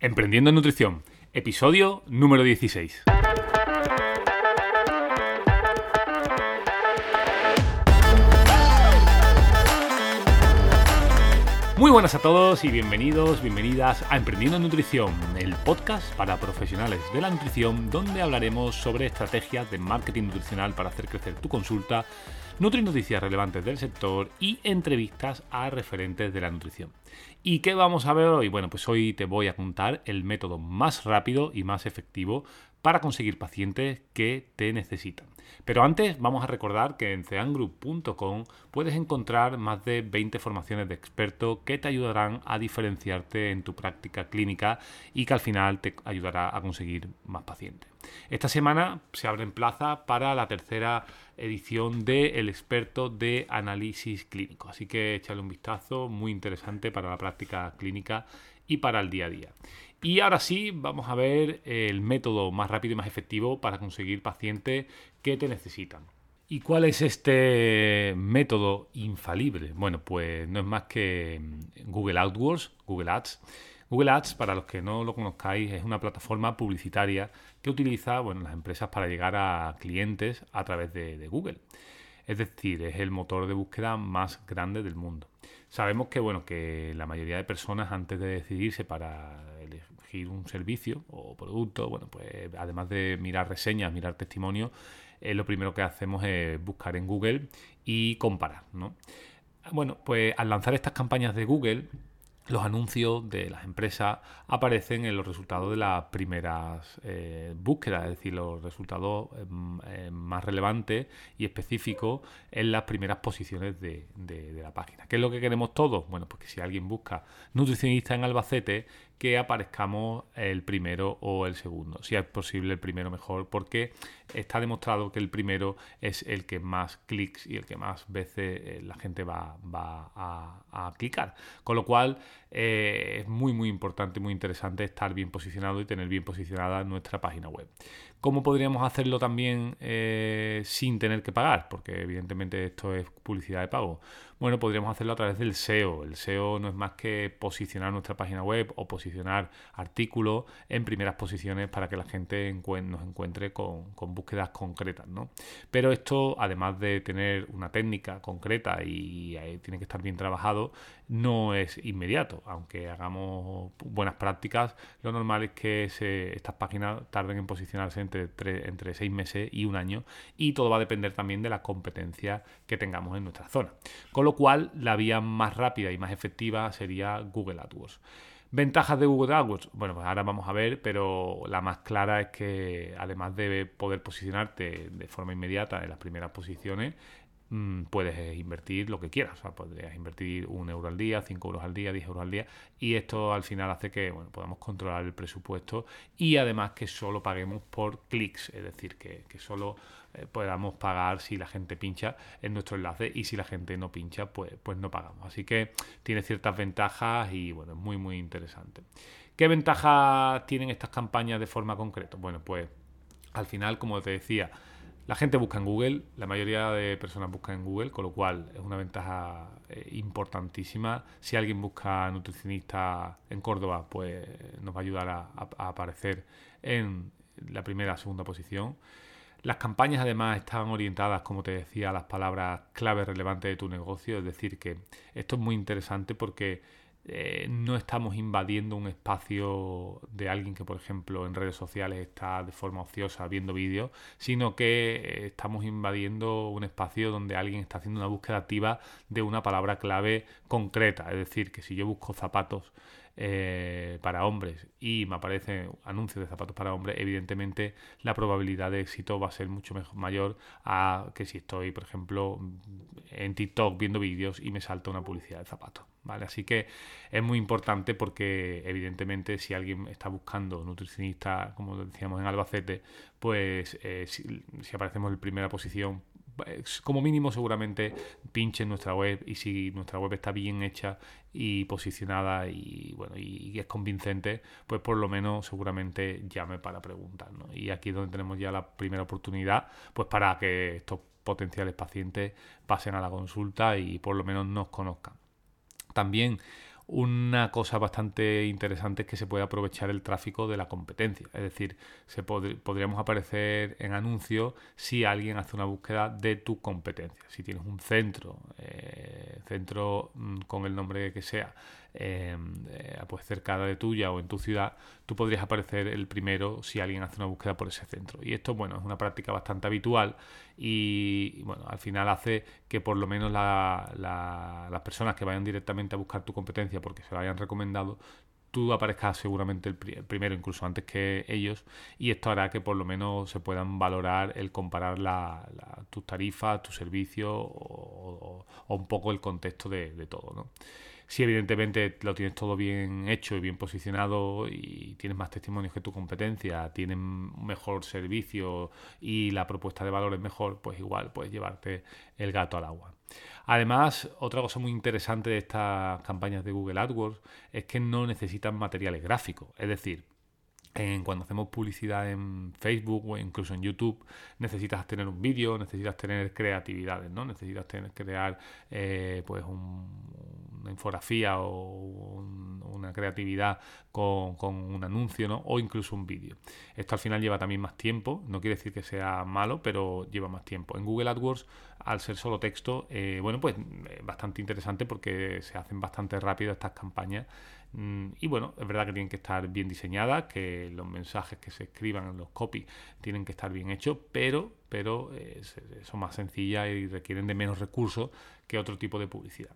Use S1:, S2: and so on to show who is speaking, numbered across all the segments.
S1: Emprendiendo en Nutrición, episodio número 16. Muy buenas a todos y bienvenidos, bienvenidas a Emprendiendo en Nutrición, el podcast para profesionales de la nutrición donde hablaremos sobre estrategias de marketing nutricional para hacer crecer tu consulta, nutri noticias relevantes del sector y entrevistas a referentes de la nutrición. ¿Y qué vamos a ver hoy? Bueno, pues hoy te voy a contar el método más rápido y más efectivo para conseguir pacientes que te necesitan. Pero antes vamos a recordar que en ceangroup.com puedes encontrar más de 20 formaciones de expertos que te ayudarán a diferenciarte en tu práctica clínica y que al final te ayudará a conseguir más pacientes. Esta semana se abre en plaza para la tercera edición de El experto de análisis clínico, así que échale un vistazo, muy interesante para la práctica clínica y para el día a día. Y ahora sí, vamos a ver el método más rápido y más efectivo para conseguir pacientes que te necesitan. ¿Y cuál es este método infalible? Bueno, pues no es más que mm, Google AdWords, Google Ads. Google Ads, para los que no lo conozcáis, es una plataforma publicitaria que utiliza bueno, las empresas para llegar a clientes a través de, de Google. Es decir, es el motor de búsqueda más grande del mundo. Sabemos que, bueno, que la mayoría de personas antes de decidirse para elegir un servicio o producto, bueno, pues además de mirar reseñas, mirar testimonios, eh, lo primero que hacemos es buscar en Google y comparar, ¿no? Bueno, pues al lanzar estas campañas de Google, los anuncios de las empresas aparecen en los resultados de las primeras eh, búsquedas, es decir, los resultados em, em, más relevantes y específicos en las primeras posiciones de, de, la página. ¿Qué es lo que queremos todos? Bueno, pues que si alguien busca nutricionista en Albacete, que aparezcamos el primero o el segundo. Si es posible el primero mejor, porque está demostrado que el primero es el que más clics y el que más veces eh, la gente va, a, clicar. Con lo cual eh, es muy muy importante, muy interesante estar bien posicionado y tener bien posicionada nuestra página web. ¿Cómo podríamos hacerlo también eh, sin tener que pagar? Porque evidentemente esto es publicidad de pago. Bueno, podríamos hacerlo a través del SEO. El SEO no es más que posicionar nuestra página web o posicionar artículos en primeras posiciones para que la gente nos encuentre con, búsquedas concretas. ¿no? Pero esto, además de tener una técnica concreta y, tiene que estar bien trabajado, no es inmediato. Aunque hagamos buenas prácticas, lo normal es que estas páginas tarden en posicionarse entre, entre seis meses y un año y todo va a depender también de la competencia que tengamos en nuestra zona. Con lo cual, la vía más rápida y más efectiva sería Google AdWords. ¿Ventajas de Google AdWords? Bueno, pues ahora vamos a ver, pero la más clara es que además de poder posicionarte de forma inmediata en las primeras posiciones, Mm, puedes invertir lo que quieras. O sea, podrías invertir un euro al día, cinco euros al día, 10 euros al día. Y esto al final hace que bueno, podamos controlar el presupuesto y además que solo paguemos por clics. Es decir, que, solo eh, podamos pagar si la gente pincha en nuestro enlace y si la gente no pincha, pues, pues no pagamos. Así que tiene ciertas ventajas y bueno, es muy, muy interesante. ¿Qué ventajas tienen estas campañas de forma concreta? Bueno, pues al final, como te decía, la gente busca en Google, la mayoría de personas buscan en Google, con lo cual es una ventaja eh, importantísima. Si alguien busca nutricionista en Córdoba, pues nos va a ayudar a, aparecer en la primera o segunda posición. Las campañas además están orientadas, como te decía, a las palabras clave relevantes de tu negocio, es decir, que esto es muy interesante porque eh, no estamos invadiendo un espacio de alguien que, por ejemplo, en redes sociales está de forma ociosa viendo vídeos, sino que eh, estamos invadiendo un espacio donde alguien está haciendo una búsqueda activa de una palabra clave concreta. Es decir, que si yo busco zapatos eh, para hombres y me aparece anuncios de zapatos para hombres, evidentemente la probabilidad de éxito va a ser mucho mejor, mayor a que si estoy, por ejemplo, en TikTok viendo vídeos y me salta una publicidad de zapatos. ¿vale? Así que es muy importante porque evidentemente si alguien está buscando nutricionista, como decíamos en Albacete, pues eh, si, si aparecemos en primera posición como mínimo seguramente pinche en nuestra web y si nuestra web está bien hecha y posicionada y bueno y, es convincente, pues por lo menos seguramente llame para preguntar. Y aquí es donde tenemos ya la primera oportunidad, pues para que estos potenciales pacientes pasen a la consulta y por lo menos nos conozcan. También una cosa bastante interesante es que se puede aprovechar el tráfico de la competencia. Es decir, se podríamos aparecer en anuncios si alguien hace una búsqueda de tu competencia. Si tienes un centro, eh, centro mm, con el nombre que sea, eh, pues cerca de tuya o en tu ciudad, tú podrías aparecer el primero si alguien hace una búsqueda por ese centro. Y esto, bueno, es una práctica bastante habitual y, bueno, al final hace que por lo menos las personas que vayan directamente a buscar tu competencia porque se lo hayan recomendado, tú aparezcas seguramente el, primero, incluso antes que ellos, y esto hará que por lo menos se puedan valorar el comparar la, tus tarifas, tu servicio o, un poco el contexto de, de todo. ¿no? Si evidentemente lo tienes todo bien hecho y bien posicionado y tienes más testimonios que tu competencia, tienes mejor servicio y la propuesta de valor es mejor, pues igual puedes llevarte el gato al agua. Además, otra cosa muy interesante de estas campañas de Google AdWords es que no necesitan materiales gráficos. Es decir, cuando hacemos publicidad en Facebook o incluso en YouTube, necesitas tener un vídeo, necesitas tener creatividades, ¿no? Necesitas tener, crear eh, pues un, una infografía o una creatividad con, un anuncio, ¿no? O incluso un vídeo. Esto al final lleva también más tiempo, no quiere decir que sea malo, pero lleva más tiempo. En Google AdWords, al ser solo texto, eh, bueno, pues bastante interesante porque se hacen bastante rápido estas campañas y bueno, es verdad que tienen que estar bien diseñadas, que los mensajes que se escriban en los copies tienen que estar bien hechos, pero, pero eh, son más sencillas y requieren de menos recursos que otro tipo de publicidad.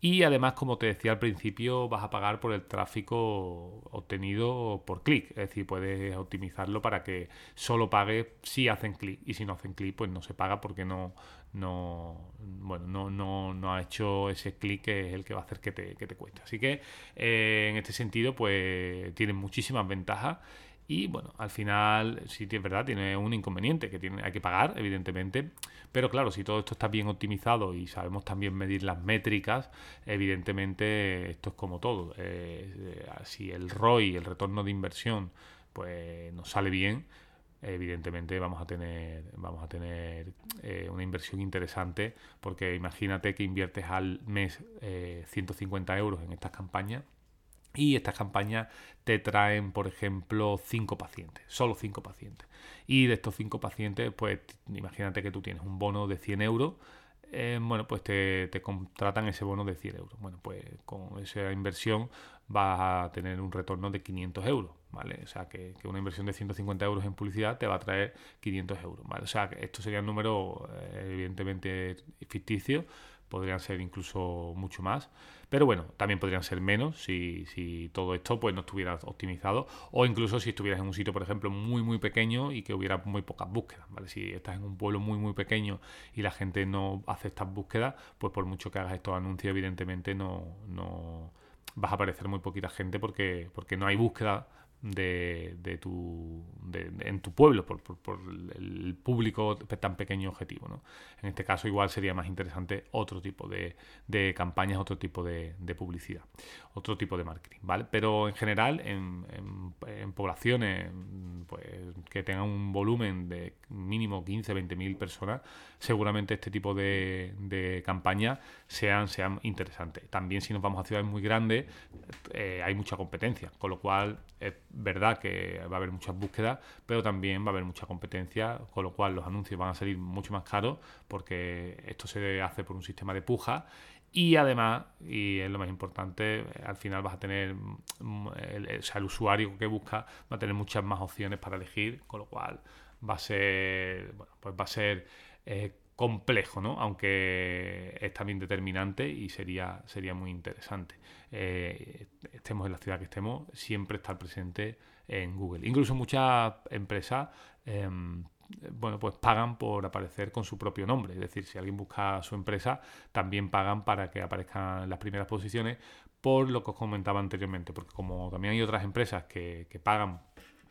S1: Y además, como te decía al principio, vas a pagar por el tráfico obtenido por clic. Es decir, puedes optimizarlo para que solo pague si hacen clic. Y si no hacen clic, pues no se paga porque no, no, bueno, no, no, no ha hecho ese clic que es el que va a hacer que te, que te cueste. Así que eh, en este sentido, pues tiene muchísimas ventajas. Y bueno, al final, sí es verdad, tiene un inconveniente que tiene, hay que pagar, evidentemente. Pero claro, si todo esto está bien optimizado y sabemos también medir las métricas, evidentemente esto es como todo. Eh, si el ROI, el retorno de inversión, pues nos sale bien, evidentemente vamos a tener, vamos a tener eh, una inversión interesante porque imagínate que inviertes al mes 150 eh, euros en estas campañas y estas campañas te traen, por ejemplo, 5 pacientes, solo 5 pacientes. Y de estos 5 pacientes, pues imagínate que tú tienes un bono de 100 euros, eh, bueno, pues te, te, contratan ese bono de 100 euros. Bueno, pues con esa inversión vas a tener un retorno de 500 euros. ¿Vale? O sea, que, una inversión de 150 euros en publicidad te va a traer 500 euros, ¿vale? O sea, que esto sería un número eh, evidentemente ficticio, podrían ser incluso mucho más, pero bueno, también podrían ser menos si, si todo esto pues no estuviera optimizado o incluso si estuvieras en un sitio, por ejemplo, muy muy pequeño y que hubiera muy pocas búsquedas, ¿vale? Si estás en un pueblo muy muy pequeño y la gente no hace estas búsquedas, pues por mucho que hagas estos anuncios, evidentemente no, no vas a aparecer muy poquita gente porque, porque no hay búsqueda de, de tu, de, en tu pueblo, por, por, el público tan pequeño objetivo. ¿no? En este caso igual sería más interesante otro tipo de, de campañas, otro tipo de, publicidad, otro tipo de marketing. ¿vale? Pero en general, en, en, poblaciones pues, que tengan un volumen de mínimo 15, 20 mil personas, seguramente este tipo de, de campañas sean, sean interesantes. También si nos vamos a ciudades muy grandes, eh, hay mucha competencia, con lo cual es verdad que va a haber muchas búsquedas, pero también va a haber mucha competencia, con lo cual los anuncios van a salir mucho más caros porque esto se hace por un sistema de puja y además, y es lo más importante, al final vas a tener, mm, el, o sea, el usuario que busca va a tener muchas más opciones para elegir, con lo cual va a ser, bueno, pues va a ser eh, complejo, ¿no? aunque es también determinante y sería, sería muy interesante. Eh, estemos en la ciudad que estemos, siempre estar presente en Google. Incluso muchas empresas em, bueno, pues pagan por aparecer con su propio nombre. Es decir, si alguien busca su empresa, también pagan para que aparezcan las primeras posiciones por lo que os comentaba anteriormente. Porque como también hay otras empresas que, que pagan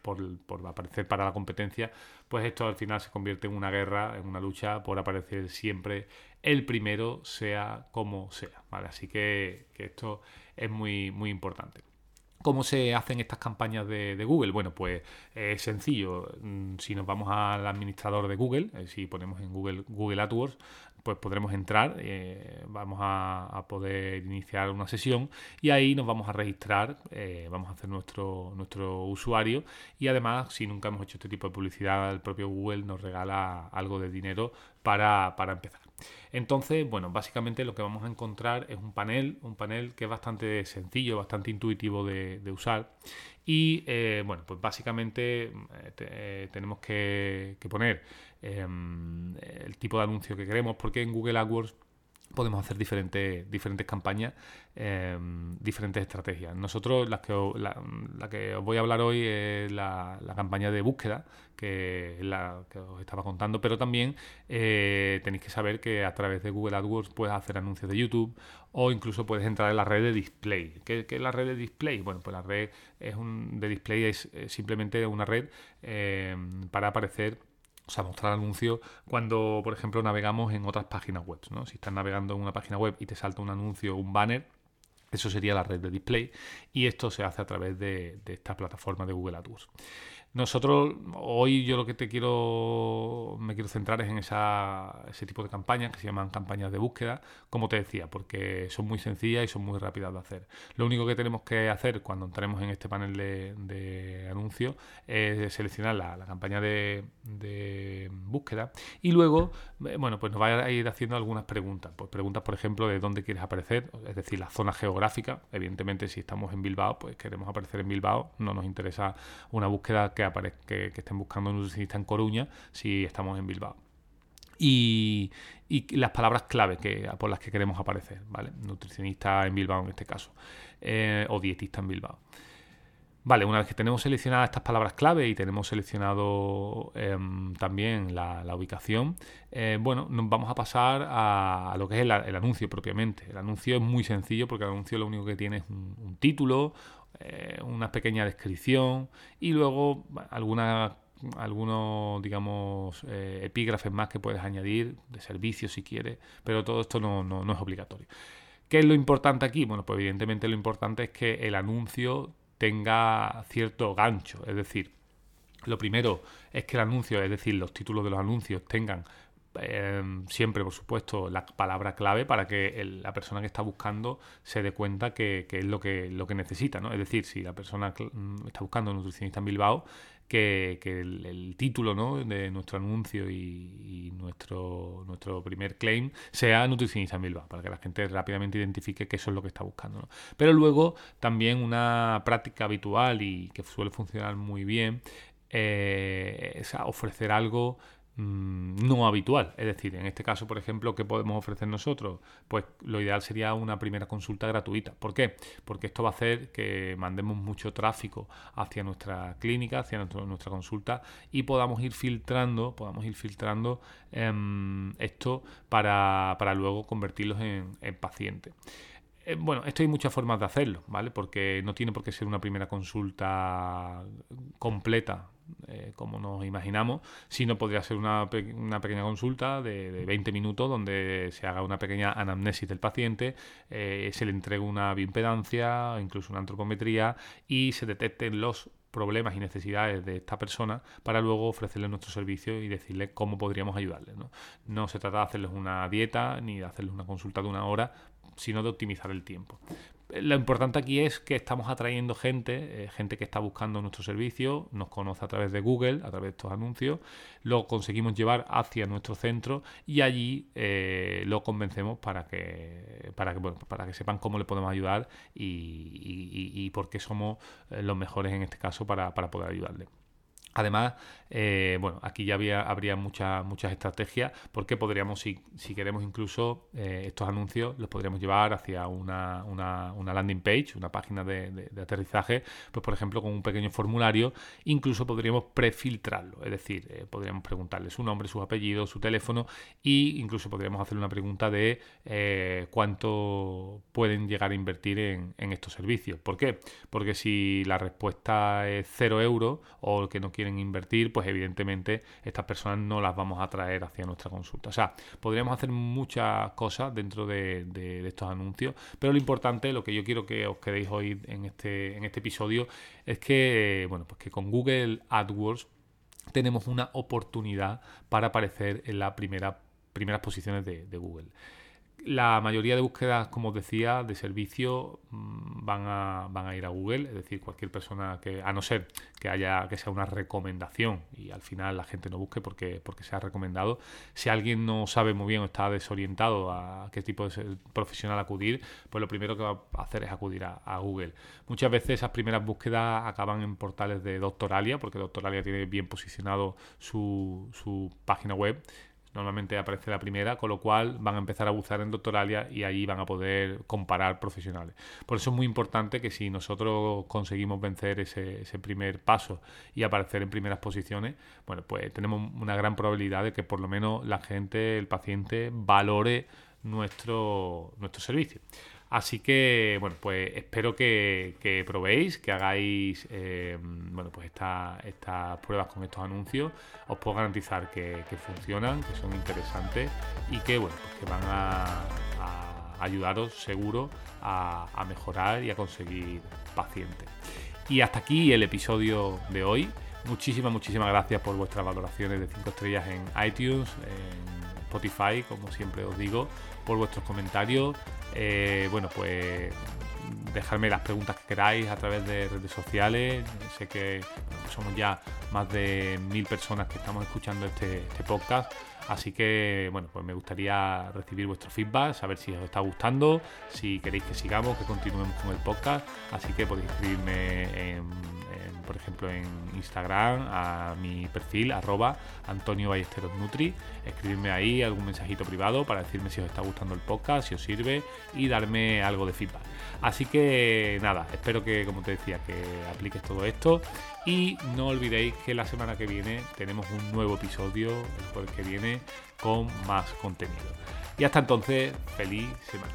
S1: por, aparecer para la competencia, pues esto al final se convierte en una guerra, en una lucha por aparecer siempre el primero, sea como sea. ¿vale? Así que, esto es muy, muy importante. ¿Cómo se hacen estas campañas de, Google? Bueno, pues es sencillo. Mm, si nos vamos al administrador de Google, eh, si ponemos en Google Google AdWords, pues podremos entrar, eh, vamos a, poder iniciar una sesión y ahí nos vamos a registrar, eh, vamos a hacer nuestro, nuestro usuario y además si nunca hemos hecho este tipo de publicidad, el propio Google nos regala algo de dinero para, empezar. Entonces, bueno, básicamente lo que vamos a encontrar es un panel, un panel que es bastante sencillo, bastante intuitivo de, usar. Y eh, bueno, pues básicamente tenemos que, que poner Em, el tipo de anuncio que queremos, porque en Google AdWords podemos hacer diferentes, diferentes campañas, em, diferentes estrategias. Nosotros, las que, la, que os voy a hablar hoy es la, campaña de búsqueda, que es la que os estaba contando, pero también eh, tenéis que saber que a través de Google AdWords puedes hacer anuncios de YouTube o incluso puedes entrar en la red de display. ¿Qué, es la red de display? Bueno, pues la red es un, de display es, simplemente una red em, para aparecer o sea, mostrar anuncios cuando, por ejemplo, navegamos en otras páginas web. ¿no? Si estás navegando en una página web y te salta un anuncio, un banner, eso sería la red de display y esto se hace a través de, de esta plataforma de Google AdWords. Nosotros, hoy yo lo que te quiero, me quiero centrar es en esa, ese tipo de campañas que se llaman campañas de búsqueda, como te decía, porque son muy sencillas y son muy rápidas de hacer. Lo único que tenemos que hacer cuando entremos en este panel de, anuncios es seleccionar la, campaña de, búsqueda y luego, eh, bueno, pues nos va a ir haciendo algunas preguntas. Pues preguntas, por ejemplo, de dónde quieres aparecer, es decir, la zona geográfica. Evidentemente, si estamos en Bilbao, pues queremos aparecer en Bilbao, no nos interesa una búsqueda que, que, estén buscando nutricionista en Coruña si estamos en Bilbao. Y, las palabras clave que, por las que queremos aparecer, ¿vale? Nutricionista en Bilbao en este caso, eh, o dietista en Bilbao. Vale, una vez que tenemos seleccionadas estas palabras clave y tenemos seleccionado em, también la, ubicación, eh, bueno, nos vamos a pasar a, lo que es el, anuncio propiamente. El anuncio es muy sencillo porque el anuncio lo único que tiene es un título, eh, una pequeña descripción y luego alguna, algunos, digamos, eh, epígrafes más que puedes añadir de servicios si quieres, pero todo esto no, no, es obligatorio. ¿Qué es lo importante aquí? Bueno, pues evidentemente lo importante es que el anuncio tenga cierto gancho, es decir, lo primero es que el anuncio, es decir, los títulos de los anuncios tengan Em, siempre, por supuesto, la palabra clave para que la persona que está buscando se dé cuenta que, es lo que, lo que necesita. ¿no? Es decir, si la persona mm, está buscando un nutricionista en Bilbao, que, el, título ¿no? de nuestro anuncio y, nuestro, nuestro primer claim sea nutricionista en Bilbao, para que la gente rápidamente identifique que eso es lo que está buscando. Pero luego también una práctica habitual y que suele funcionar muy bien eh, es ofrecer algo no habitual. Es decir, en este caso, por ejemplo, ¿qué podemos ofrecer nosotros? Pues lo ideal sería una primera consulta gratuita. ¿Por qué? Porque esto va a hacer que mandemos mucho tráfico hacia nuestra clínica, hacia nuestra consulta y podamos ir filtrando, podamos ir filtrando em, esto para, luego convertirlos en, en pacientes. Eh, bueno, esto hay muchas formas de hacerlo, ¿vale? Porque no tiene por qué ser una primera consulta completa, eh, como nos imaginamos, sino podría ser una, pequeña consulta de, 20 minutos donde se haga una pequeña anamnesis del paciente, eh, se le entregue una bioimpedancia, incluso una antropometría y se detecten los problemas y necesidades de esta persona para luego ofrecerle nuestro servicio y decirle cómo podríamos ayudarle. no se trata de hacerles una dieta ni de hacerles una consulta de una hora, sino de optimizar el tiempo. Lo importante aquí es que estamos atrayendo gente, eh, gente que está buscando nuestro servicio, nos conoce a través de Google, a través de estos anuncios, lo conseguimos llevar hacia nuestro centro y allí eh, lo convencemos para que, para, que, para que sepan cómo le podemos ayudar y, por qué somos eh, los mejores en este caso para, para poder ayudarle. Además, eh, bueno, aquí ya había, habría muchas muchas estrategias porque podríamos, si, si queremos incluso eh, estos anuncios, los podríamos llevar hacia una, una, landing page, una página de, aterrizaje, pues por ejemplo con un pequeño formulario, incluso podríamos prefiltrarlo, es decir, eh, podríamos preguntarle su nombre, su apellido, su teléfono e incluso podríamos hacer una pregunta de cuánto pueden llegar a invertir en, en, estos servicios. ¿Por qué? Porque si la respuesta es cero euros o que no quieren invertir, pues evidentemente estas personas no las vamos a traer hacia nuestra consulta. O sea, podríamos hacer muchas cosas dentro de, estos anuncios, pero lo importante, lo que yo quiero que os quedéis hoy en este, en este episodio, es que, bueno, pues que con Google AdWords tenemos una oportunidad para aparecer en la primera primeras posiciones de Google la mayoría de búsquedas, como os decía, de servicio mm, van a, van a ir a Google, es decir, cualquier persona que, a no ser que haya que sea una recomendación y al final la gente no busque porque, porque se ha recomendado, si alguien no sabe muy bien o está desorientado a qué tipo de profesional acudir, pues lo primero que va a hacer es acudir a, Google. Muchas veces esas primeras búsquedas acaban en portales de Doctoralia, porque Doctoralia tiene bien posicionado su, su página web Normalmente aparece la primera, con lo cual van a empezar a buscar en Doctoralia y allí van a poder comparar profesionales. Por eso es muy importante que si nosotros conseguimos vencer ese, primer paso y aparecer en primeras posiciones, bueno, pues tenemos una gran probabilidad de que por lo menos la gente, el paciente, valore nuestro, nuestro servicio. Así que, bueno, pues espero que, probéis, que hagáis eh, bueno, pues estas pruebas con estos anuncios. Os puedo garantizar que, funcionan, que son interesantes y que, bueno, pues que van a, ayudaros seguro a, mejorar y a conseguir pacientes. Y hasta aquí el episodio de hoy. Muchísimas, muchísimas gracias por vuestras valoraciones de 5 estrellas en iTunes, Spotify, como siempre os digo, por vuestros comentarios eh, bueno, pues dejarme las preguntas que queráis a través de redes sociales. Sé que somos ya más de mil personas que estamos escuchando este, este, podcast. Así que, bueno, pues me gustaría recibir vuestro feedback, saber si os está gustando, si queréis que sigamos, que continuemos con el podcast. Así que podéis escribirme por ejemplo, en Instagram, a mi perfil, arroba Antonio Ballesteros Nutri. Escribirme ahí algún mensajito privado para decirme si os está gustando el podcast, si os sirve y darme algo de feedback. Así que nada, espero que, como te decía, que apliques todo esto. Y no olvidéis que la semana que viene tenemos un nuevo episodio, el que viene, con más contenido. Y hasta entonces, feliz semana.